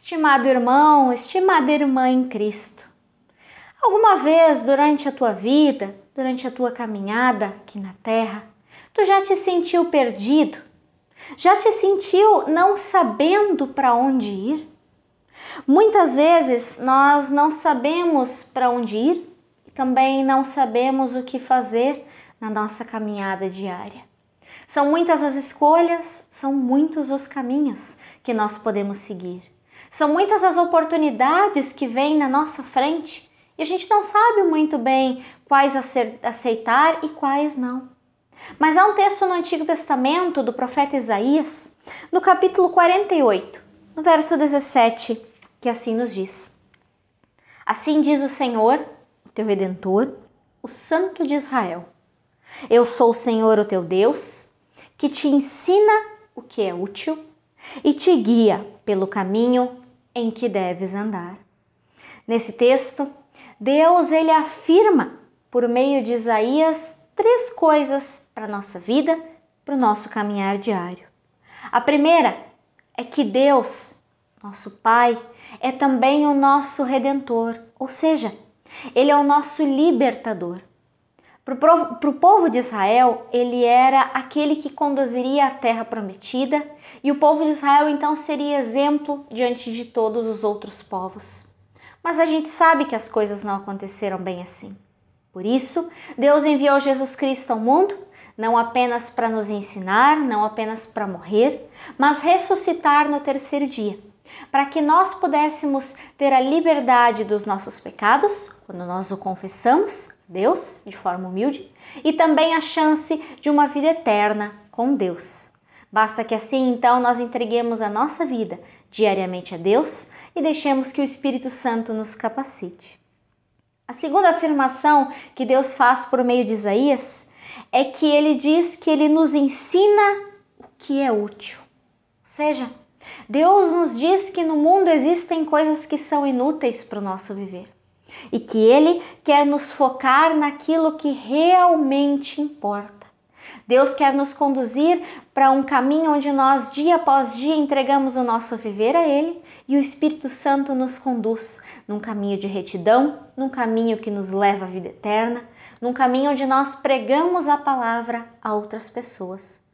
Estimado irmão, estimada irmã em Cristo, alguma vez durante a tua vida, durante a tua caminhada aqui na terra, tu já te sentiu perdido? Já te sentiu não sabendo para onde ir? Muitas vezes nós não sabemos para onde ir e também não sabemos o que fazer na nossa caminhada diária. São muitas as escolhas, são muitos os caminhos que nós podemos seguir. São muitas as oportunidades que vêm na nossa frente e a gente não sabe muito bem quais aceitar e quais não. Mas há um texto no Antigo Testamento do profeta Isaías, no capítulo 48, no verso 17, que assim nos diz: Assim diz o Senhor, o teu redentor, o Santo de Israel. Eu sou o Senhor, o teu Deus, que te ensina o que é útil e te guia pelo caminho em que deves andar. Nesse texto, Deus ele afirma por meio de Isaías três coisas para nossa vida, para o nosso caminhar diário. A primeira é que Deus, nosso Pai, é também o nosso redentor, ou seja, ele é o nosso libertador. Para o povo de Israel, ele era aquele que conduziria a terra prometida, e o povo de Israel então seria exemplo diante de todos os outros povos. Mas a gente sabe que as coisas não aconteceram bem assim. Por isso, Deus enviou Jesus Cristo ao mundo, não apenas para nos ensinar, não apenas para morrer, mas ressuscitar no terceiro dia, para que nós pudéssemos ter a liberdade dos nossos pecados, quando nós o confessamos, Deus, de forma humilde, e também a chance de uma vida eterna com Deus. Basta que assim então nós entreguemos a nossa vida diariamente a Deus e deixemos que o Espírito Santo nos capacite. A segunda afirmação que Deus faz por meio de Isaías é que ele diz que ele nos ensina o que é útil. Ou seja, Deus nos diz que no mundo existem coisas que são inúteis para o nosso viver e que Ele quer nos focar naquilo que realmente importa. Deus quer nos conduzir para um caminho onde nós, dia após dia, entregamos o nosso viver a Ele e o Espírito Santo nos conduz num caminho de retidão, num caminho que nos leva à vida eterna, num caminho onde nós pregamos a palavra a outras pessoas.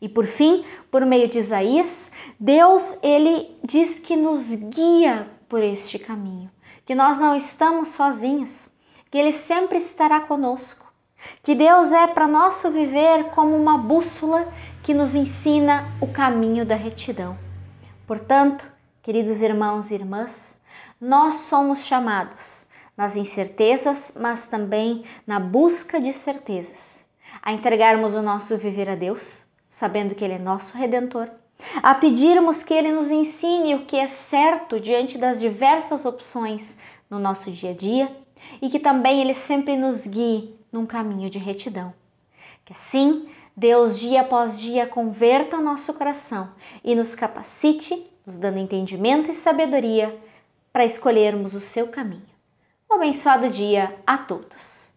E por fim, por meio de Isaías, Deus ele diz que nos guia por este caminho que nós não estamos sozinhos, que Ele sempre estará conosco, que Deus é para nosso viver como uma bússola que nos ensina o caminho da retidão. Portanto, queridos irmãos e irmãs, nós somos chamados nas incertezas, mas também na busca de certezas, a entregarmos o nosso viver a Deus, sabendo que Ele é nosso redentor a pedirmos que Ele nos ensine o que é certo diante das diversas opções no nosso dia a dia e que também Ele sempre nos guie num caminho de retidão. Que assim Deus, dia após dia, converta o nosso coração e nos capacite, nos dando entendimento e sabedoria para escolhermos o seu caminho. Um abençoado dia a todos!